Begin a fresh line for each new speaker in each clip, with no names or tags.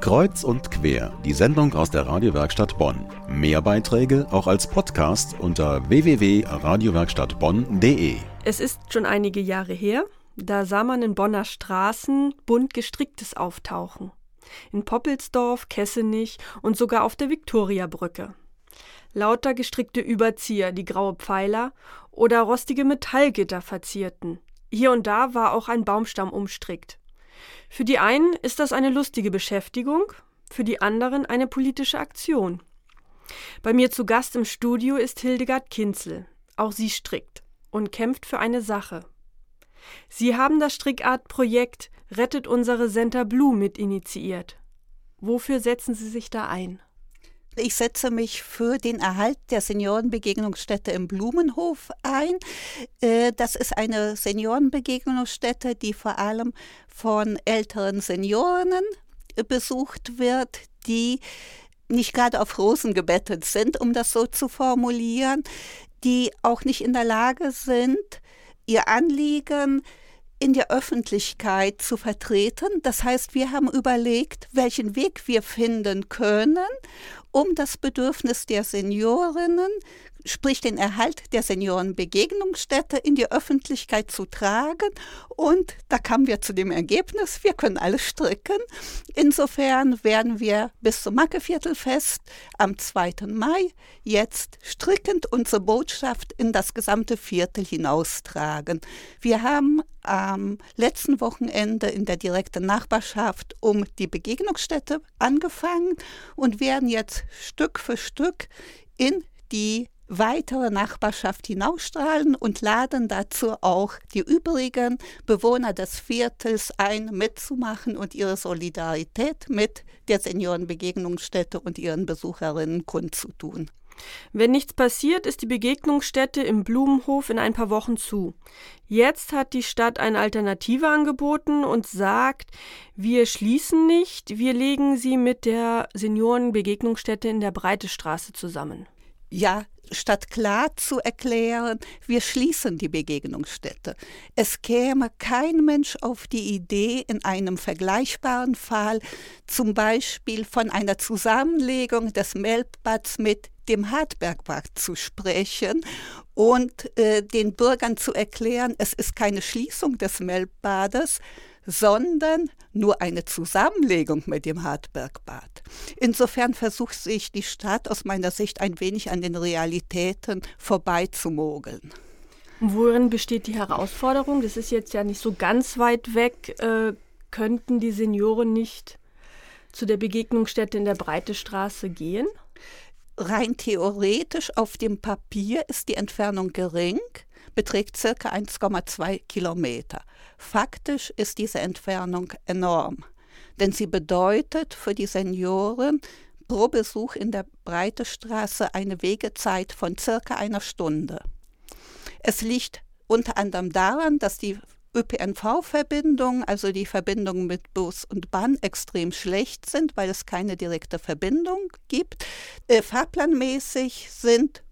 Kreuz und quer, die Sendung aus der Radiowerkstatt Bonn. Mehr Beiträge auch als Podcast unter www.radiowerkstattbonn.de.
Es ist schon einige Jahre her, da sah man in Bonner Straßen bunt gestricktes auftauchen. In Poppelsdorf, Kessenich und sogar auf der Viktoriabrücke. Lauter gestrickte Überzieher, die graue Pfeiler oder rostige Metallgitter verzierten. Hier und da war auch ein Baumstamm umstrickt. Für die einen ist das eine lustige Beschäftigung, für die anderen eine politische Aktion. Bei mir zu Gast im Studio ist Hildegard Kinzel. Auch sie strickt und kämpft für eine Sache. Sie haben das Strickart-Projekt Rettet unsere Center Blue mit initiiert. Wofür setzen Sie sich da ein?
Ich setze mich für den Erhalt der Seniorenbegegnungsstätte im Blumenhof ein. Äh, das ist eine Seniorenbegegnungsstätte, die vor allem von älteren Senioren besucht wird, die nicht gerade auf Rosen gebettet sind, um das so zu formulieren, die auch nicht in der Lage sind, ihr Anliegen in der Öffentlichkeit zu vertreten. Das heißt, wir haben überlegt, welchen Weg wir finden können, um das Bedürfnis der Seniorinnen, sprich den Erhalt der Seniorenbegegnungsstätte in die Öffentlichkeit zu tragen. Und da kamen wir zu dem Ergebnis, wir können alles stricken. Insofern werden wir bis zum Mackeviertelfest am 2. Mai jetzt strickend unsere Botschaft in das gesamte Viertel hinaustragen. Wir haben am letzten Wochenende in der direkten Nachbarschaft um die Begegnungsstätte angefangen und werden jetzt Stück für Stück in die weitere Nachbarschaft hinausstrahlen und laden dazu auch die übrigen Bewohner des Viertels ein, mitzumachen und ihre Solidarität mit der Seniorenbegegnungsstätte und ihren Besucherinnen kundzutun.
Wenn nichts passiert, ist die Begegnungsstätte im Blumenhof in ein paar Wochen zu. Jetzt hat die Stadt eine Alternative angeboten und sagt, wir schließen nicht, wir legen sie mit der Seniorenbegegnungsstätte in der Breitestraße zusammen.
Ja, statt klar zu erklären, wir schließen die Begegnungsstätte. Es käme kein Mensch auf die Idee, in einem vergleichbaren Fall zum Beispiel von einer Zusammenlegung des Melkbads mit dem Hartbergbad zu sprechen und äh, den Bürgern zu erklären, es ist keine Schließung des Melbbades, sondern nur eine Zusammenlegung mit dem Hartbergbad. Insofern versucht sich die Stadt aus meiner Sicht ein wenig an den Realitäten vorbeizumogeln.
Worin besteht die Herausforderung? Das ist jetzt ja nicht so ganz weit weg. Äh, könnten die Senioren nicht zu der Begegnungsstätte in der Breitestraße gehen?
Rein theoretisch auf dem Papier ist die Entfernung gering, beträgt circa 1,2 Kilometer. Faktisch ist diese Entfernung enorm, denn sie bedeutet für die Senioren pro Besuch in der Breitestraße eine Wegezeit von circa einer Stunde. Es liegt unter anderem daran, dass die ÖPNV-Verbindungen, also die Verbindungen mit Bus und Bahn, extrem schlecht sind, weil es keine direkte Verbindung gibt. Äh, fahrplanmäßig sind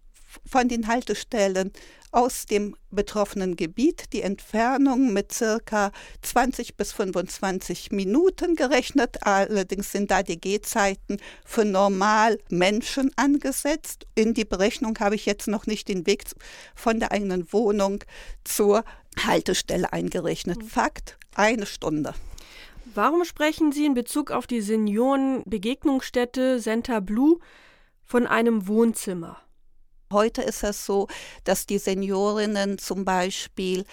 von den Haltestellen aus dem betroffenen Gebiet die Entfernung mit circa 20 bis 25 Minuten gerechnet. Allerdings sind da die Gehzeiten für normal Menschen angesetzt. In die Berechnung habe ich jetzt noch nicht den Weg von der eigenen Wohnung zur Haltestelle eingerechnet. Mhm. Fakt, eine Stunde.
Warum sprechen Sie in Bezug auf die Seniorenbegegnungsstätte Center Blue von einem Wohnzimmer?
Heute ist es so, dass die Seniorinnen zum Beispiel,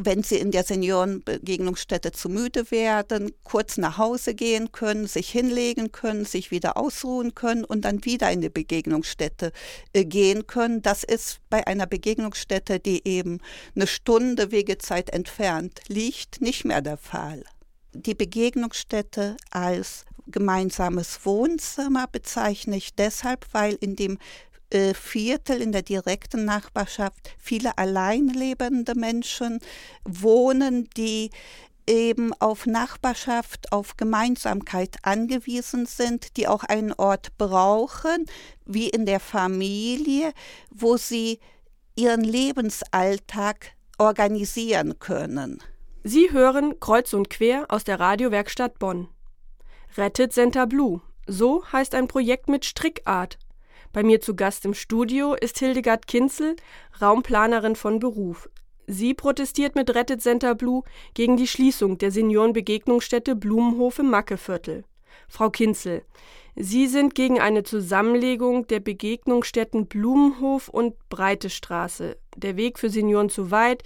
wenn sie in der Seniorenbegegnungsstätte zu müde werden, kurz nach Hause gehen können, sich hinlegen können, sich wieder ausruhen können und dann wieder in die Begegnungsstätte äh, gehen können. Das ist bei einer Begegnungsstätte, die eben eine Stunde Wegezeit entfernt liegt, nicht mehr der Fall. Die Begegnungsstätte als gemeinsames Wohnzimmer bezeichne ich deshalb, weil in dem äh, Viertel in der direkten Nachbarschaft viele alleinlebende Menschen wohnen, die eben auf Nachbarschaft, auf Gemeinsamkeit angewiesen sind, die auch einen Ort brauchen, wie in der Familie, wo sie ihren Lebensalltag organisieren können.
Sie hören Kreuz und Quer aus der Radiowerkstatt Bonn. Rettet Center Blue. So heißt ein Projekt mit Strickart. Bei mir zu Gast im Studio ist Hildegard Kinzel, Raumplanerin von Beruf. Sie protestiert mit Rettet Center Blue gegen die Schließung der Seniorenbegegnungsstätte Blumenhof im Mackeviertel. Frau Kinzel, Sie sind gegen eine Zusammenlegung der Begegnungsstätten Blumenhof und Breitestraße. Der Weg für Senioren zu weit,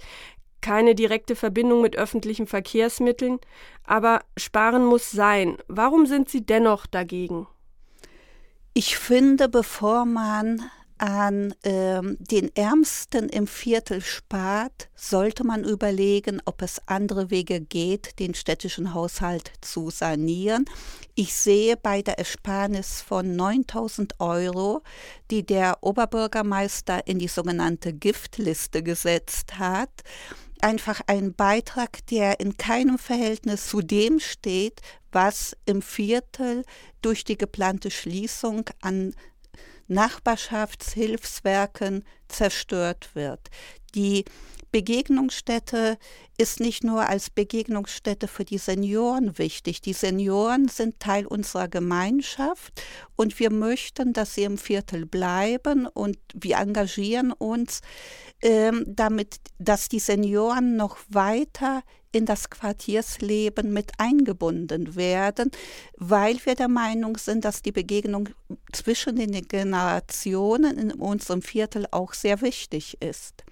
keine direkte Verbindung mit öffentlichen Verkehrsmitteln, aber sparen muss sein. Warum sind Sie dennoch dagegen?
Ich finde, bevor man an ähm, den Ärmsten im Viertel spart, sollte man überlegen, ob es andere Wege geht, den städtischen Haushalt zu sanieren. Ich sehe bei der Ersparnis von 9000 Euro, die der Oberbürgermeister in die sogenannte Giftliste gesetzt hat, einfach einen Beitrag, der in keinem Verhältnis zu dem steht, was im Viertel durch die geplante Schließung an Nachbarschaftshilfswerken zerstört wird. Die Begegnungsstätte ist nicht nur als Begegnungsstätte für die Senioren wichtig. Die Senioren sind Teil unserer Gemeinschaft und wir möchten, dass sie im Viertel bleiben und wir engagieren uns, ähm, damit, dass die Senioren noch weiter in das Quartiersleben mit eingebunden werden, weil wir der Meinung sind, dass die Begegnung zwischen den Generationen in unserem Viertel auch sehr wichtig ist.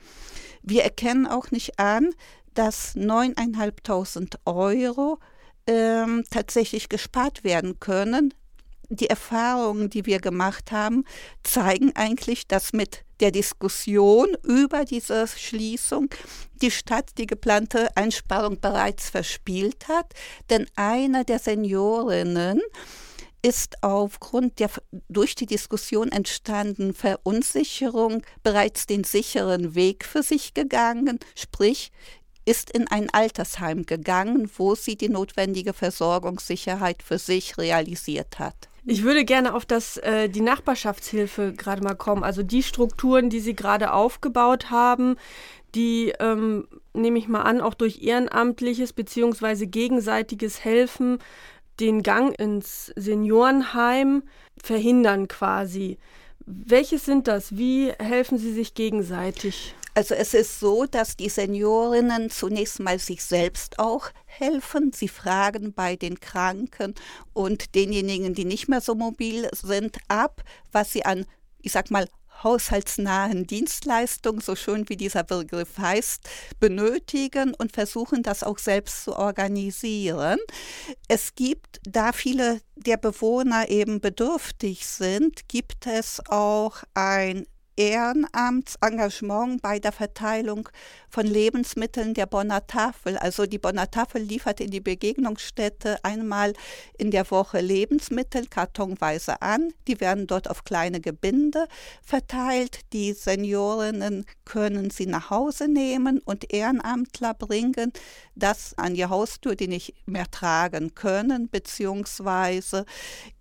Wir erkennen auch nicht an, dass 9.500 Euro ähm, tatsächlich gespart werden können. Die Erfahrungen, die wir gemacht haben, zeigen eigentlich, dass mit der Diskussion über diese Schließung die Stadt die geplante Einsparung bereits verspielt hat. Denn eine der Seniorinnen ist aufgrund der durch die Diskussion entstandenen Verunsicherung bereits den sicheren Weg für sich gegangen, sprich ist in ein Altersheim gegangen, wo sie die notwendige Versorgungssicherheit für sich realisiert hat.
Ich würde gerne auf das, äh, die Nachbarschaftshilfe gerade mal kommen. Also die Strukturen, die Sie gerade aufgebaut haben, die, ähm, nehme ich mal an, auch durch ehrenamtliches bzw. gegenseitiges Helfen den Gang ins Seniorenheim verhindern quasi. Welche sind das? Wie helfen Sie sich gegenseitig?
Also es ist so, dass die Seniorinnen zunächst mal sich selbst auch helfen. Sie fragen bei den Kranken und denjenigen, die nicht mehr so mobil sind, ab, was sie an, ich sag mal, haushaltsnahen Dienstleistungen, so schön wie dieser Begriff heißt, benötigen und versuchen das auch selbst zu organisieren. Es gibt, da viele der Bewohner eben bedürftig sind, gibt es auch ein Ehrenamtsengagement bei der Verteilung von Lebensmitteln der Bonner Tafel. Also die Bonner Tafel liefert in die Begegnungsstätte einmal in der Woche Lebensmittel kartonweise an. Die werden dort auf kleine Gebinde verteilt. Die Seniorinnen können sie nach Hause nehmen und Ehrenamtler bringen das an die Haustür, die nicht mehr tragen können, beziehungsweise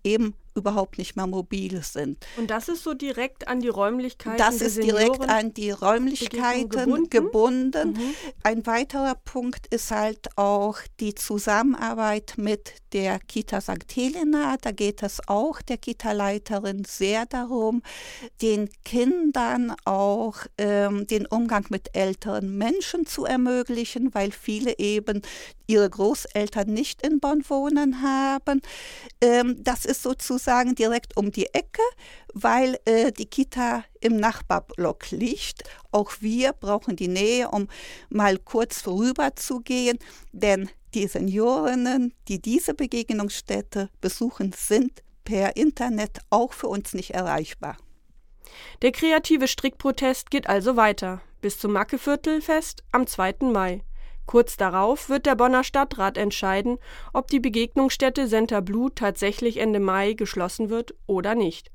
eben überhaupt nicht mehr mobil sind.
Und das ist so direkt an die Räumlichkeiten
Das ist direkt an die Räumlichkeiten gebunden. gebunden. Mhm. Ein weiterer Punkt ist halt auch die Zusammenarbeit mit der Kita St. Helena. Da geht es auch der Kita-Leiterin sehr darum, den Kindern auch ähm, den Umgang mit älteren Menschen zu ermöglichen, weil viele eben ihre Großeltern nicht in Bonn wohnen haben. Ähm, das ist sozusagen direkt um die Ecke, weil äh, die Kita im Nachbarblock liegt. Auch wir brauchen die Nähe, um mal kurz vorüberzugehen, denn die Seniorinnen, die diese Begegnungsstätte besuchen, sind per Internet auch für uns nicht erreichbar.
Der kreative Strickprotest geht also weiter bis zum Mackeviertelfest am 2. Mai. Kurz darauf wird der Bonner Stadtrat entscheiden, ob die Begegnungsstätte Center Blue tatsächlich Ende Mai geschlossen wird oder nicht.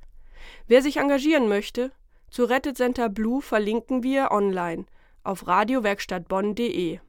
Wer sich engagieren möchte, zu Rettet Center Blue verlinken wir online auf radiowerkstattbonn.de.